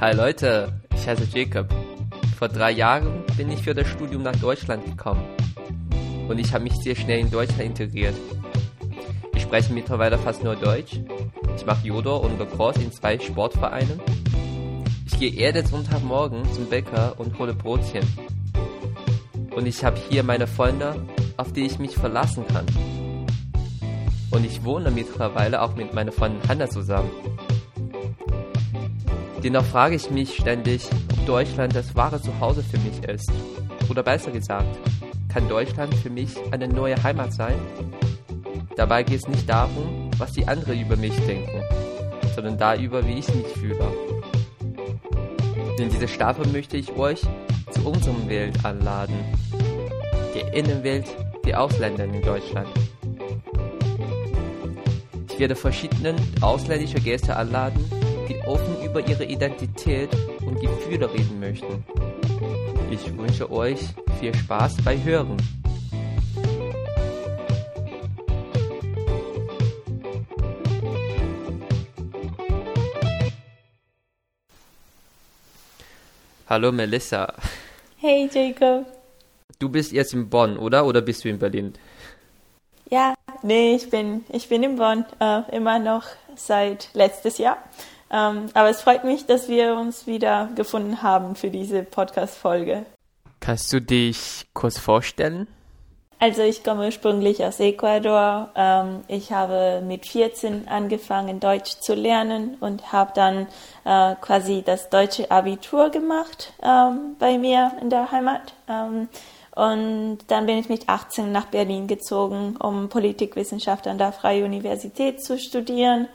Hi Leute, ich heiße Jacob. Vor drei Jahren bin ich für das Studium nach Deutschland gekommen. Und ich habe mich sehr schnell in Deutschland integriert. Ich spreche mittlerweile fast nur Deutsch. Ich mache Judo und Lacrosse in zwei Sportvereinen. Ich gehe jeden Sonntagmorgen zum Bäcker und hole Brotchen. Und ich habe hier meine Freunde, auf die ich mich verlassen kann. Und ich wohne mittlerweile auch mit meiner Freundin Hanna zusammen. Dennoch frage ich mich ständig, ob Deutschland das wahre Zuhause für mich ist. Oder besser gesagt, kann Deutschland für mich eine neue Heimat sein? Dabei geht es nicht darum, was die anderen über mich denken, sondern darüber, wie ich mich fühle. In dieser Staffel möchte ich euch zu unserem Welt anladen. Der Innenwelt der Ausländer in Deutschland. Ich werde verschiedene ausländische Gäste anladen, die offen über ihre Identität und Gefühle reden möchten. Ich wünsche euch viel Spaß bei Hören. Hallo Melissa. Hey Jacob. Du bist jetzt in Bonn, oder? Oder bist du in Berlin? Ja, nee, ich bin, ich bin in Bonn, äh, immer noch seit letztes Jahr. Ähm, aber es freut mich, dass wir uns wieder gefunden haben für diese Podcast-Folge. Kannst du dich kurz vorstellen? Also ich komme ursprünglich aus Ecuador. Ähm, ich habe mit 14 angefangen, Deutsch zu lernen und habe dann äh, quasi das deutsche Abitur gemacht ähm, bei mir in der Heimat. Ähm, und dann bin ich mit 18 nach Berlin gezogen, um Politikwissenschaft an der Freien Universität zu studieren.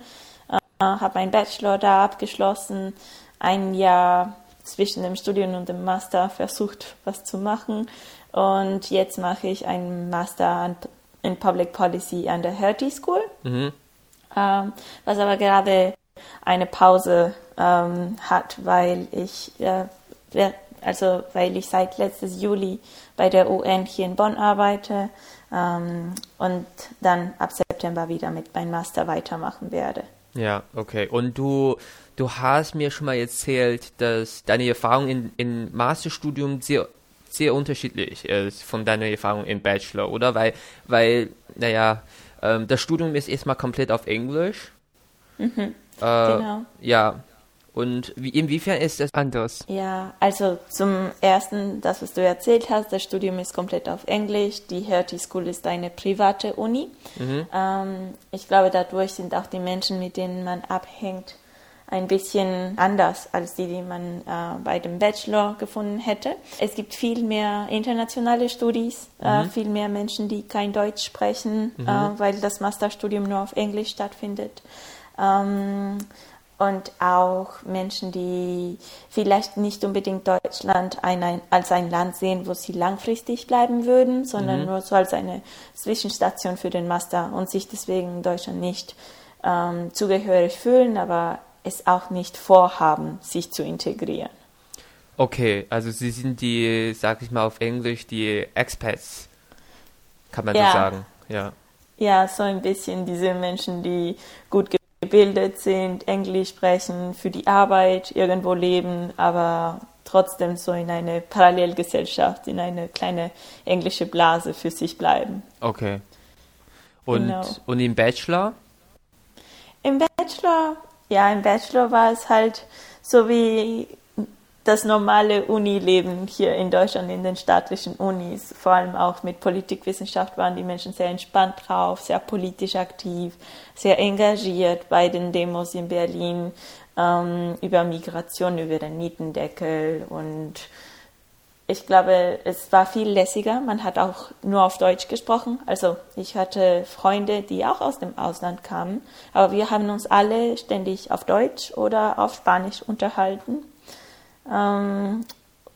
Äh, habe meinen Bachelor da abgeschlossen, ein Jahr zwischen dem Studium und dem Master versucht, was zu machen. Und jetzt mache ich einen Master in Public Policy an der Hertie School, mhm. ähm, was aber gerade eine Pause ähm, hat, weil ich, äh, also weil ich seit letztes Juli bei der UN hier in Bonn arbeite ähm, und dann ab September wieder mit meinem Master weitermachen werde. Ja, okay. Und du, du hast mir schon mal erzählt, dass deine Erfahrung in, in Masterstudium sehr, sehr unterschiedlich ist von deiner Erfahrung im Bachelor, oder? Weil, weil naja, ähm, das Studium ist erstmal komplett auf Englisch. Mhm, äh, genau. Ja, und wie, inwiefern ist das anders? Ja, also zum ersten, das, was du erzählt hast, das Studium ist komplett auf Englisch. Die Hertie School ist eine private Uni. Mhm. Ähm, ich glaube, dadurch sind auch die Menschen, mit denen man abhängt, ein bisschen anders als die, die man äh, bei dem Bachelor gefunden hätte. Es gibt viel mehr internationale Studis, äh, mhm. äh, viel mehr Menschen, die kein Deutsch sprechen, mhm. äh, weil das Masterstudium nur auf Englisch stattfindet. Ähm, und auch Menschen, die vielleicht nicht unbedingt Deutschland ein, ein, als ein Land sehen, wo sie langfristig bleiben würden, sondern mhm. nur so als eine Zwischenstation für den Master und sich deswegen in Deutschland nicht ähm, zugehörig fühlen, aber es auch nicht vorhaben, sich zu integrieren. Okay, also Sie sind die, sag ich mal auf Englisch, die Expats, kann man ja. so sagen, ja. Ja, so ein bisschen diese Menschen, die gut gebildet sind, Englisch sprechen, für die Arbeit irgendwo leben, aber trotzdem so in eine Parallelgesellschaft, in eine kleine englische Blase für sich bleiben. Okay. Und, genau. und im Bachelor? Im Bachelor, ja, im Bachelor war es halt so wie das normale Unileben hier in Deutschland in den staatlichen Unis, vor allem auch mit Politikwissenschaft, waren die Menschen sehr entspannt drauf, sehr politisch aktiv, sehr engagiert bei den Demos in Berlin ähm, über Migration, über den Mietendeckel und ich glaube, es war viel lässiger. Man hat auch nur auf Deutsch gesprochen. Also ich hatte Freunde, die auch aus dem Ausland kamen, aber wir haben uns alle ständig auf Deutsch oder auf Spanisch unterhalten. Ähm,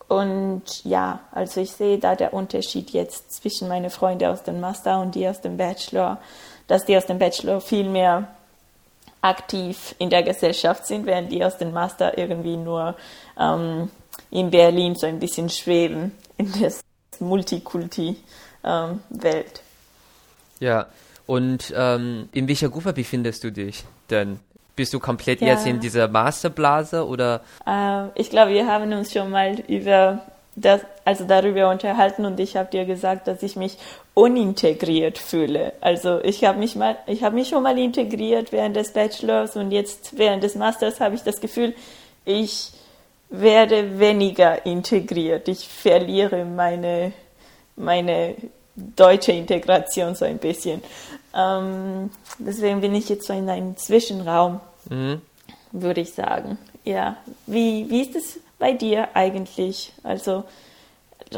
und ja, also ich sehe da der Unterschied jetzt zwischen meinen Freunden aus dem Master und die aus dem Bachelor, dass die aus dem Bachelor viel mehr aktiv in der Gesellschaft sind, während die aus dem Master irgendwie nur ähm, in Berlin so ein bisschen schweben in der Multikulti-Welt. Ähm, ja, und ähm, in welcher Gruppe befindest du dich denn bist du komplett Ja. jetzt in dieser Masterblase oder? Äh, ich glaube, wir haben uns schon mal über das, also darüber unterhalten und ich habe dir gesagt, dass ich mich unintegriert fühle. Also ich habe mich mal, ich habe mich schon mal integriert während des Bachelors und jetzt während des Masters habe ich das Gefühl, ich werde weniger integriert. Ich verliere meine meine deutsche Integration so ein bisschen. Ähm, deswegen bin ich jetzt so in einem Zwischenraum Mhm. würde ich sagen. Ja, wie, wie ist es bei dir eigentlich? Also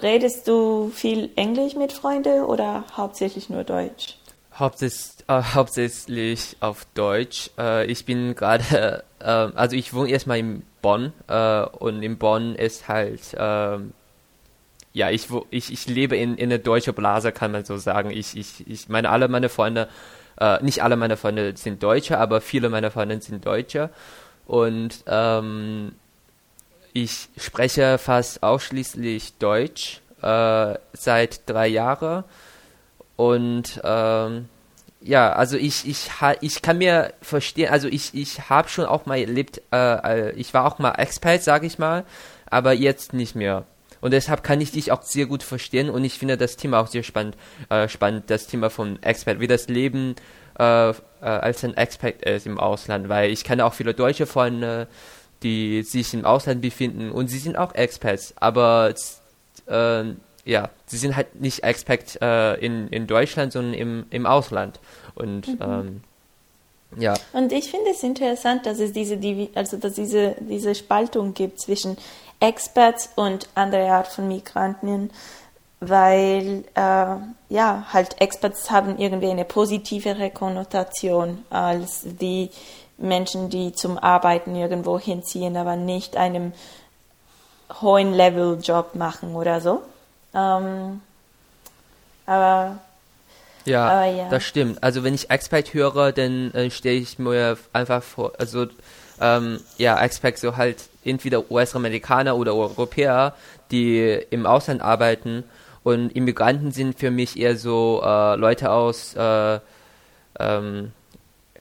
redest du viel Englisch mit Freunden oder hauptsächlich nur Deutsch? Hauptsächlich, äh, hauptsächlich auf Deutsch. Äh, ich bin gerade, äh, also ich wohne erstmal in Bonn äh, und in Bonn ist halt, ähm, ja, ich, ich, ich lebe in, in einer deutschen Blase, kann man so sagen. Ich, ich, ich meine, alle meine Freunde, äh, nicht alle meine Freunde sind Deutsche, aber viele meiner Freunde sind Deutsche. Und ähm, ich spreche fast ausschließlich Deutsch äh, seit drei Jahren. Und ähm, ja, also ich, ich, ich kann mir verstehen, also ich, ich habe schon auch mal erlebt, äh, äh, ich war auch mal Expert, sage ich mal, aber jetzt nicht mehr. Und deshalb kann ich dich auch sehr gut verstehen und ich finde das Thema auch sehr spannend, äh, spannend das Thema von Expert, wie das Leben äh, äh, als ein Expert ist im Ausland, weil ich kenne auch viele deutsche Freunde, die sich im Ausland befinden und sie sind auch Experts, aber äh, ja, sie sind halt nicht Expert äh, in, in Deutschland, sondern im, im Ausland. Und ähm, ja, Und ich finde es interessant, dass es diese, also dass diese, diese Spaltung gibt zwischen Experts und andere Art von Migranten, weil äh, ja halt Experts haben irgendwie eine positivere Konnotation als die Menschen, die zum Arbeiten irgendwo hinziehen, aber nicht einem hohen Level Job machen oder so. Ähm, aber ja, ja. das stimmt. Also wenn ich Expert höre, dann äh, stelle ich mir einfach vor, also ähm, ja, Expert so halt entweder US-Amerikaner oder Europäer, die im Ausland arbeiten und Immigranten sind für mich eher so äh, Leute aus äh, ähm,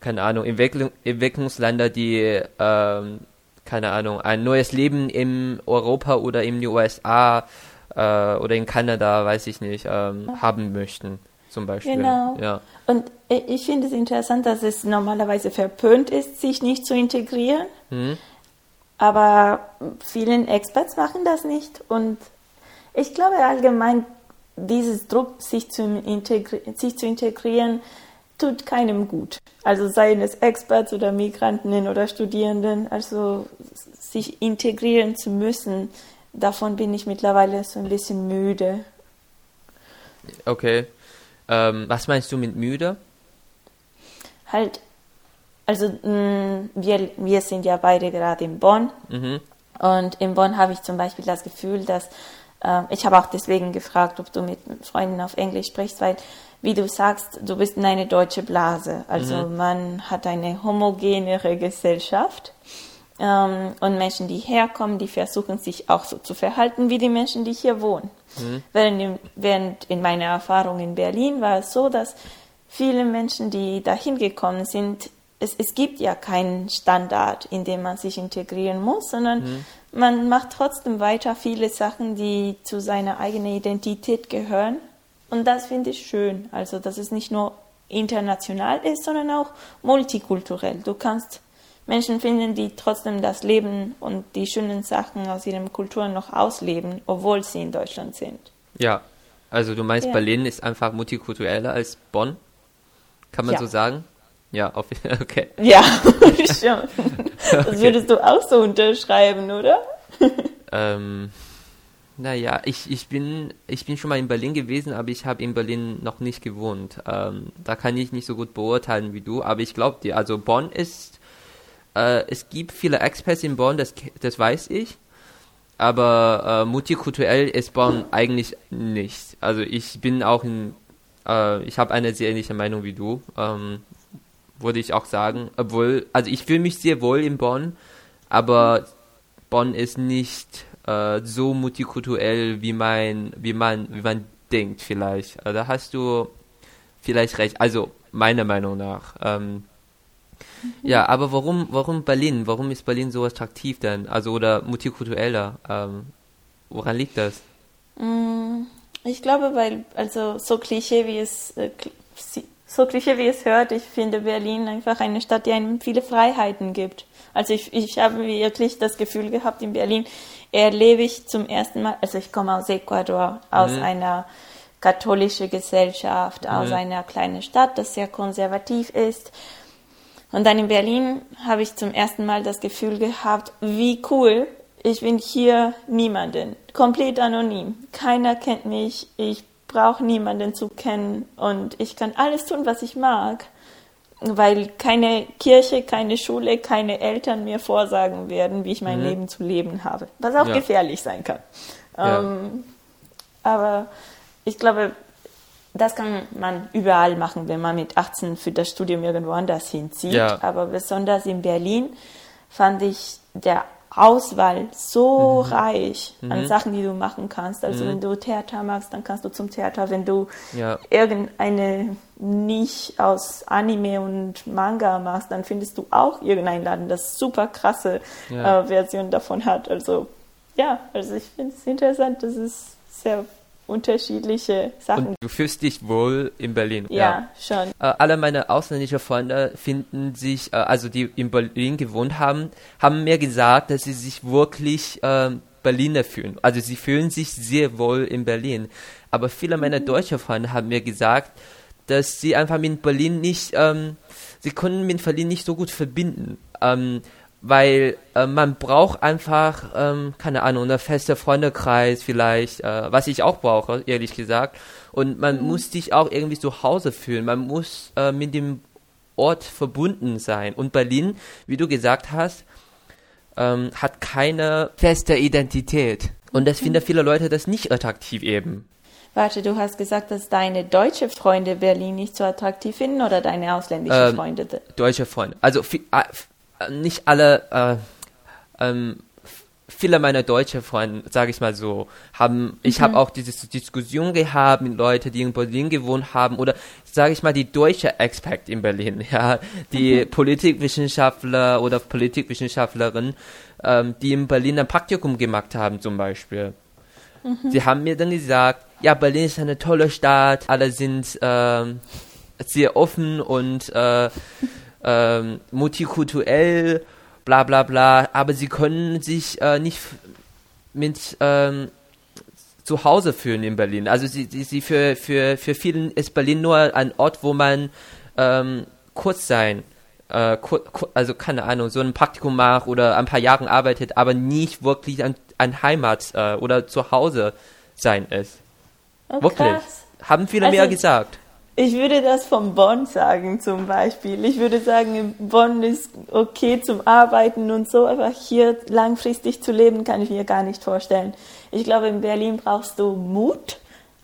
keine Ahnung, Entwicklung, Entwicklungsländer, die, ähm, keine Ahnung, ein neues Leben in Europa oder in den USA äh, oder in Kanada, weiß ich nicht, ähm, haben möchten, zum Beispiel. Genau. Ja. Und ich finde es interessant, dass es normalerweise verpönt ist, sich nicht zu integrieren. Mhm. Aber vielen Experts machen das nicht. Und ich glaube allgemein, dieses Druck, sich zu, integri sich zu integrieren, tut keinem gut. Also seien es Experts oder Migranten oder Studierenden, also sich integrieren zu müssen, davon bin ich mittlerweile so ein bisschen müde. Okay. Ähm, was meinst du mit müde? Halt, also mh, wir, wir sind ja beide gerade in Bonn Mhm. und in Bonn habe ich zum Beispiel das Gefühl, dass äh, ich habe auch deswegen gefragt, ob du mit Freunden auf Englisch sprichst, weil wie du sagst, du bist in eine deutsche Blase. Also man hat eine homogenere Gesellschaft ähm, und Menschen, die herkommen, die versuchen sich auch so zu verhalten wie die Menschen, die hier wohnen. Während, in, während in meiner Erfahrung in Berlin war es so, dass viele Menschen, die dahin gekommen sind, es, es gibt ja keinen Standard, in dem man sich integrieren muss, sondern man macht trotzdem weiter viele Sachen, die zu seiner eigenen Identität gehören. Und das finde ich schön. Also, dass es nicht nur international ist, sondern auch multikulturell. Du kannst Menschen finden, die trotzdem das Leben und die schönen Sachen aus ihren Kulturen noch ausleben, obwohl sie in Deutschland sind. Ja. Also du meinst, Ja. Berlin ist einfach multikultureller als Bonn? Kann man Ja. so sagen? Ja, auf, okay. Ja, schon. Das würdest du auch so unterschreiben, oder? Ähm, naja, ich, ich, bin, ich bin schon mal in Berlin gewesen, aber ich habe in Berlin noch nicht gewohnt. Ähm, da kann ich nicht so gut beurteilen wie du, aber ich glaube dir, also Bonn ist, äh, es gibt viele Experts in Bonn, das, das weiß ich, aber äh, multikulturell ist Bonn eigentlich nicht. Also ich bin auch in, äh, ich habe eine sehr ähnliche Meinung wie du, ähm, würde ich auch sagen, obwohl, also ich fühle mich sehr wohl in Bonn, aber Bonn ist nicht äh, so multikulturell, wie man, wie man, wie man denkt vielleicht. Äh, da hast du vielleicht recht. Also meiner Meinung nach. Ähm, Ja, aber warum, warum Berlin? Warum ist Berlin so attraktiv denn? Also oder multikultureller? Ähm, woran liegt das? Mm, ich glaube, weil, also so Klischee wie es äh, so Klischee wie es hört, ich finde Berlin einfach eine Stadt, die einem viele Freiheiten gibt. Also ich, ich habe wirklich das Gefühl gehabt, in Berlin erlebe ich zum ersten Mal, also ich komme aus Ecuador, aus mhm. einer katholischen Gesellschaft, aus mhm. einer kleinen Stadt, das sehr konservativ ist. Und dann in Berlin habe ich zum ersten Mal das Gefühl gehabt, wie cool, ich bin hier niemanden, komplett anonym. Keiner kennt mich, ich brauche niemanden zu kennen und ich kann alles tun, was ich mag, weil keine Kirche, keine Schule, keine Eltern mir vorsagen werden, wie ich mein mhm. Leben zu leben habe, was auch ja. gefährlich sein kann. Ja. Ähm, aber ich glaube, das kann man überall machen, wenn man mit 18 für das Studium irgendwo anders hinzieht. Ja. Aber besonders in Berlin fand ich der Auswahl so mhm. reich an mhm. Sachen, die du machen kannst. Also mhm. wenn du Theater magst, dann kannst du zum Theater. Wenn du ja. irgendeine nicht aus Anime und Manga machst, dann findest du auch irgendeinen Laden, das super krasse ja. äh, Version davon hat. Also ja, also ich finde es interessant, das ist sehr unterschiedliche Sachen. Und du fühlst dich wohl in Berlin. Ja, ja. schon. Äh, alle meine ausländischen Freunde finden sich, äh, also die in Berlin gewohnt haben, haben mir gesagt, dass sie sich wirklich äh, Berliner fühlen. Also sie fühlen sich sehr wohl in Berlin. Aber viele meiner mhm. deutschen Freunde haben mir gesagt, dass sie einfach mit Berlin nicht, ähm, sie können mit Berlin nicht so gut verbinden. Ähm, weil äh, man braucht einfach, ähm, keine Ahnung, eine feste Freundekreis vielleicht, äh, was ich auch brauche, ehrlich gesagt. Und man mhm. muss sich auch irgendwie zu Hause fühlen. Man muss äh, mit dem Ort verbunden sein. Und Berlin, wie du gesagt hast, ähm, hat keine feste Identität. Und das finden viele Leute das nicht attraktiv eben. Warte, du hast gesagt, dass deine deutsche Freunde Berlin nicht so attraktiv finden oder deine ausländischen ähm, Freunde? Deutsche Freunde. Also nicht alle, äh, ähm, viele meiner deutschen Freunde, sage ich mal so, haben, ich mhm. habe auch diese Diskussion gehabt mit Leuten, die in Berlin gewohnt haben oder sage ich mal die deutsche Expert in Berlin, ja, die mhm. Politikwissenschaftler oder Politikwissenschaftlerinnen, ähm, die in Berlin ein Praktikum gemacht haben zum Beispiel. Mhm. Sie haben mir dann gesagt, ja, Berlin ist eine tolle Stadt, alle sind ähm, sehr offen und äh, ähm, multikulturell, bla bla bla, aber sie können sich äh, nicht mit ähm, zu Hause fühlen in Berlin. Also sie, sie, sie für, für, für vielen ist Berlin nur ein Ort, wo man ähm, kurz sein, äh, also keine Ahnung, so ein Praktikum macht oder ein paar Jahre arbeitet, aber nicht wirklich ein, ein Heimat äh, oder zu Hause sein ist. Oh, wirklich. Haben viele also, mehr gesagt. Ich würde das von Bonn sagen zum Beispiel. Ich würde sagen, Bonn ist okay zum Arbeiten und so, aber hier langfristig zu leben kann ich mir gar nicht vorstellen. Ich glaube, in Berlin brauchst du Mut,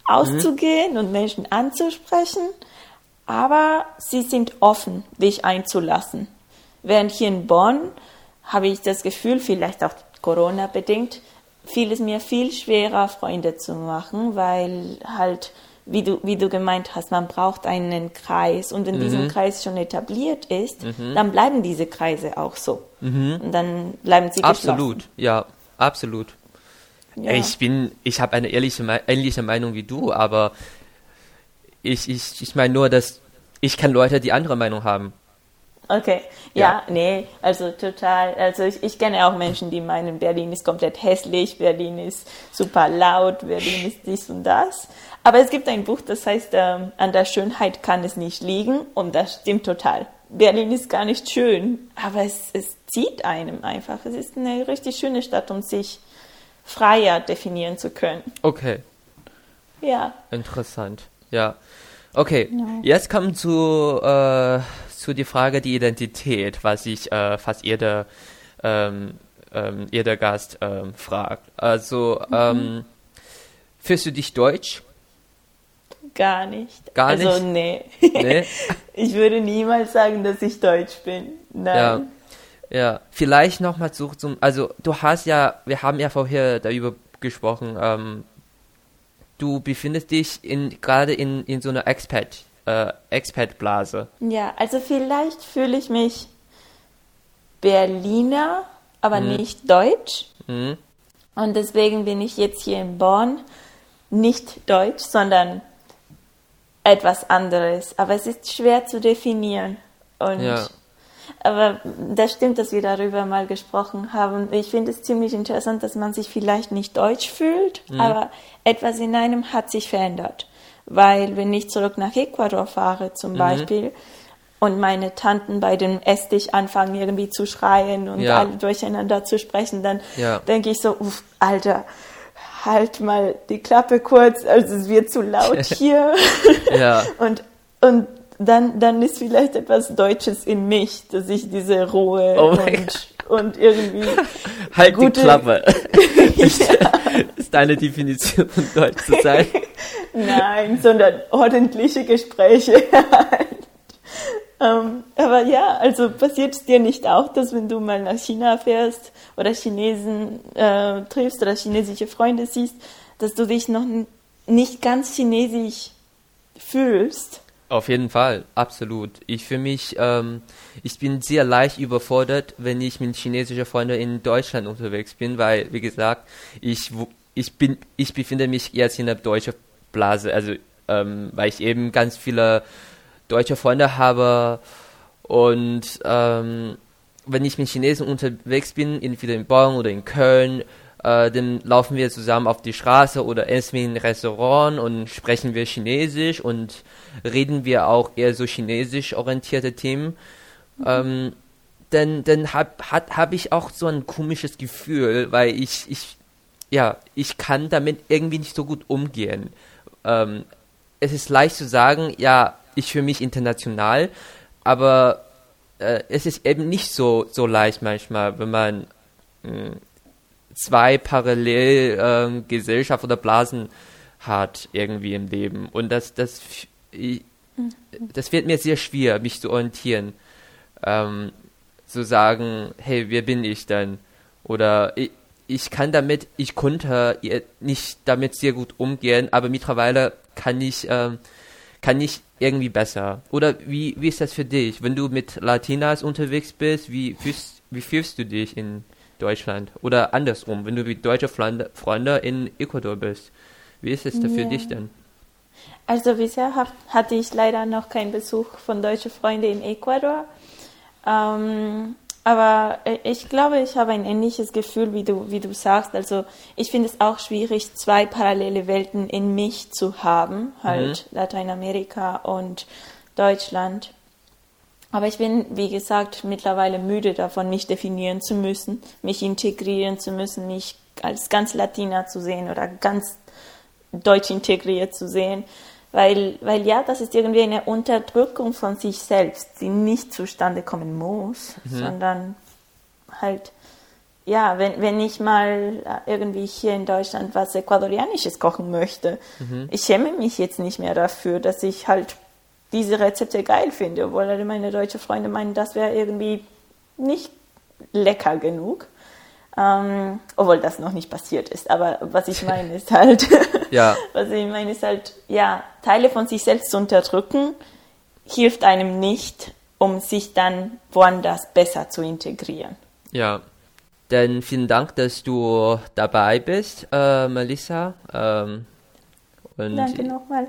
auszugehen mhm. und Menschen anzusprechen, aber sie sind offen, dich einzulassen. Während hier in Bonn habe ich das Gefühl, vielleicht auch Corona bedingt, fiel es mir viel schwerer, Freunde zu machen, weil halt wie du, wie du gemeint hast, man braucht einen Kreis und wenn mhm. dieser Kreis schon etabliert ist, mhm. dann bleiben diese Kreise auch so. Mhm. Und dann bleiben sie Absolut, ja, absolut. Ja. Ich bin, ich habe eine ehrliche, ähnliche Meinung wie du, aber ich, ich, ich meine nur, dass ich kenne Leute, die andere Meinung haben. Okay, ja, ja, nee, also total. Also ich, ich kenne auch Menschen, die meinen, Berlin ist komplett hässlich, Berlin ist super laut, Berlin ist dies und das. Aber es gibt ein Buch, das heißt, ähm, an der Schönheit kann es nicht liegen und das stimmt total. Berlin ist gar nicht schön, aber es, es zieht einem einfach. Es ist eine richtig schöne Stadt, um sich freier definieren zu können. Okay. Ja. Interessant, ja. Okay, ja. jetzt kommen zu äh, zu die Frage die Identität, was ich äh, fast jeder, ähm, ähm, jeder Gast ähm, fragt. Also, mhm. ähm, fühlst du dich deutsch? Gar nicht. Gar also, nicht? Also, nee. nee. ich würde niemals sagen, dass ich deutsch bin. Nein. Ja. Ja, vielleicht nochmal zurück zum, also du hast ja, wir haben ja vorher darüber gesprochen, ähm, du befindest dich in, gerade in, in so einer Expat, äh, Expat-Blase. Ja, also vielleicht fühle ich mich Berliner, aber mhm. nicht Deutsch. Mhm. Und deswegen bin ich jetzt hier in Bonn nicht Deutsch, sondern etwas anderes. Aber es ist schwer zu definieren. Und ja. Aber das stimmt, dass wir darüber mal gesprochen haben. Ich finde es ziemlich interessant, dass man sich vielleicht nicht deutsch fühlt, mhm. aber etwas in einem hat sich verändert. Weil wenn ich zurück nach Ecuador fahre zum mhm. Beispiel und meine Tanten bei dem Esstisch anfangen irgendwie zu schreien und ja. alle durcheinander zu sprechen, dann ja. denke ich so, uff, Alter, halt mal die Klappe kurz, also es wird zu laut hier. ja. und, und dann, dann ist vielleicht etwas Deutsches in mich, dass ich diese Ruhe oh und, und irgendwie. Halt gute... die Klappe. ist, ja. ist deine Definition von Deutsch zu sein? Nein, sondern ordentliche Gespräche. ähm, aber ja, also passiert es dir nicht auch, dass wenn du mal nach China fährst oder Chinesen äh, triffst oder chinesische Freunde siehst, dass du dich noch nicht ganz chinesisch fühlst? Auf jeden Fall, absolut. Ich für mich, ähm, ich bin sehr leicht überfordert, wenn ich mit chinesischen Freunden in Deutschland unterwegs bin, weil, wie gesagt, ich, ich bin, ich befinde mich jetzt in der deutschen Blase, also, ähm, weil ich eben ganz viele deutsche Freunde habe und, ähm, wenn ich mit Chinesen unterwegs bin, entweder in Bonn oder in Köln, äh, dann laufen wir zusammen auf die Straße oder essen wir in ein Restaurant und sprechen wir Chinesisch und reden wir auch eher so chinesisch orientierte Themen. Mhm. Ähm, dann dann habe hab ich auch so ein komisches Gefühl, weil ich, ich, ja, ich kann damit irgendwie nicht so gut umgehen. Ähm, es ist leicht zu sagen, ja, ich fühle mich international, aber äh, es ist eben nicht so, so leicht manchmal, wenn man mh, hm, zwei parallel äh, Gesellschaft oder Blasen hat irgendwie im Leben. Und das, das, das wird mir sehr schwer, mich zu orientieren. Ähm, zu sagen, hey, wer bin ich denn? Oder ich, ich kann damit, ich konnte nicht damit sehr gut umgehen, aber mittlerweile kann ich, ähm, kann ich irgendwie besser. Oder wie, wie ist das für dich? Wenn du mit Latinas unterwegs bist, wie fühlst, wie fühlst du dich in Deutschland? Oder andersrum, wenn du mit deutschen Freunde, Freunde in Ecuador bist, wie ist es da für dich denn? Also bisher hab, hatte ich leider noch keinen Besuch von deutschen Freunden in Ecuador. Ähm, aber ich glaube, ich habe ein ähnliches Gefühl, wie du, wie du sagst. Also ich finde es auch schwierig, zwei parallele Welten in mich zu haben, halt mhm. Lateinamerika und Deutschland. Aber ich bin, wie gesagt, mittlerweile müde davon, mich definieren zu müssen, mich integrieren zu müssen, mich als ganz Latina zu sehen oder ganz deutsch integriert zu sehen. Weil, weil ja, das ist irgendwie eine Unterdrückung von sich selbst, die nicht zustande kommen muss, mhm. sondern halt, ja, wenn, wenn ich mal irgendwie hier in Deutschland was Ecuadorianisches kochen möchte, mhm. ich schäme mich jetzt nicht mehr dafür, dass ich halt diese Rezepte geil finde, obwohl alle meine deutschen Freunde meinen, das wäre irgendwie nicht lecker genug. Ähm, obwohl das noch nicht passiert ist. Aber was ich meine ist halt, ja. was ich meine ist halt, ja, Teile von sich selbst zu unterdrücken, hilft einem nicht, um sich dann woanders besser zu integrieren. Ja, dann vielen Dank, dass du dabei bist, äh, Melissa. Ähm, Danke nochmal.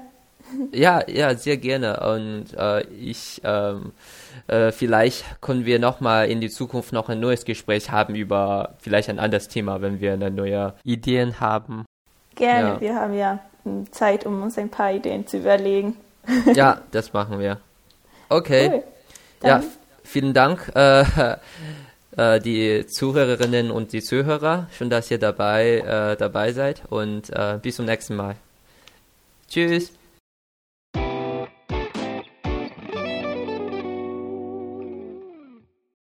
Ja, ja, sehr gerne. Und äh, ich, ähm, äh, vielleicht können wir nochmal in die Zukunft noch ein neues Gespräch haben über vielleicht ein anderes Thema, wenn wir eine neue Ideen haben. Gerne, ja. wir haben ja Zeit, um uns ein paar Ideen zu überlegen. ja, das machen wir. Okay. Cool. Ja, vielen Dank. Äh, äh, die Zuhörerinnen und die Zuhörer, schön, dass ihr dabei, äh, dabei seid und äh, bis zum nächsten Mal. Tschüss.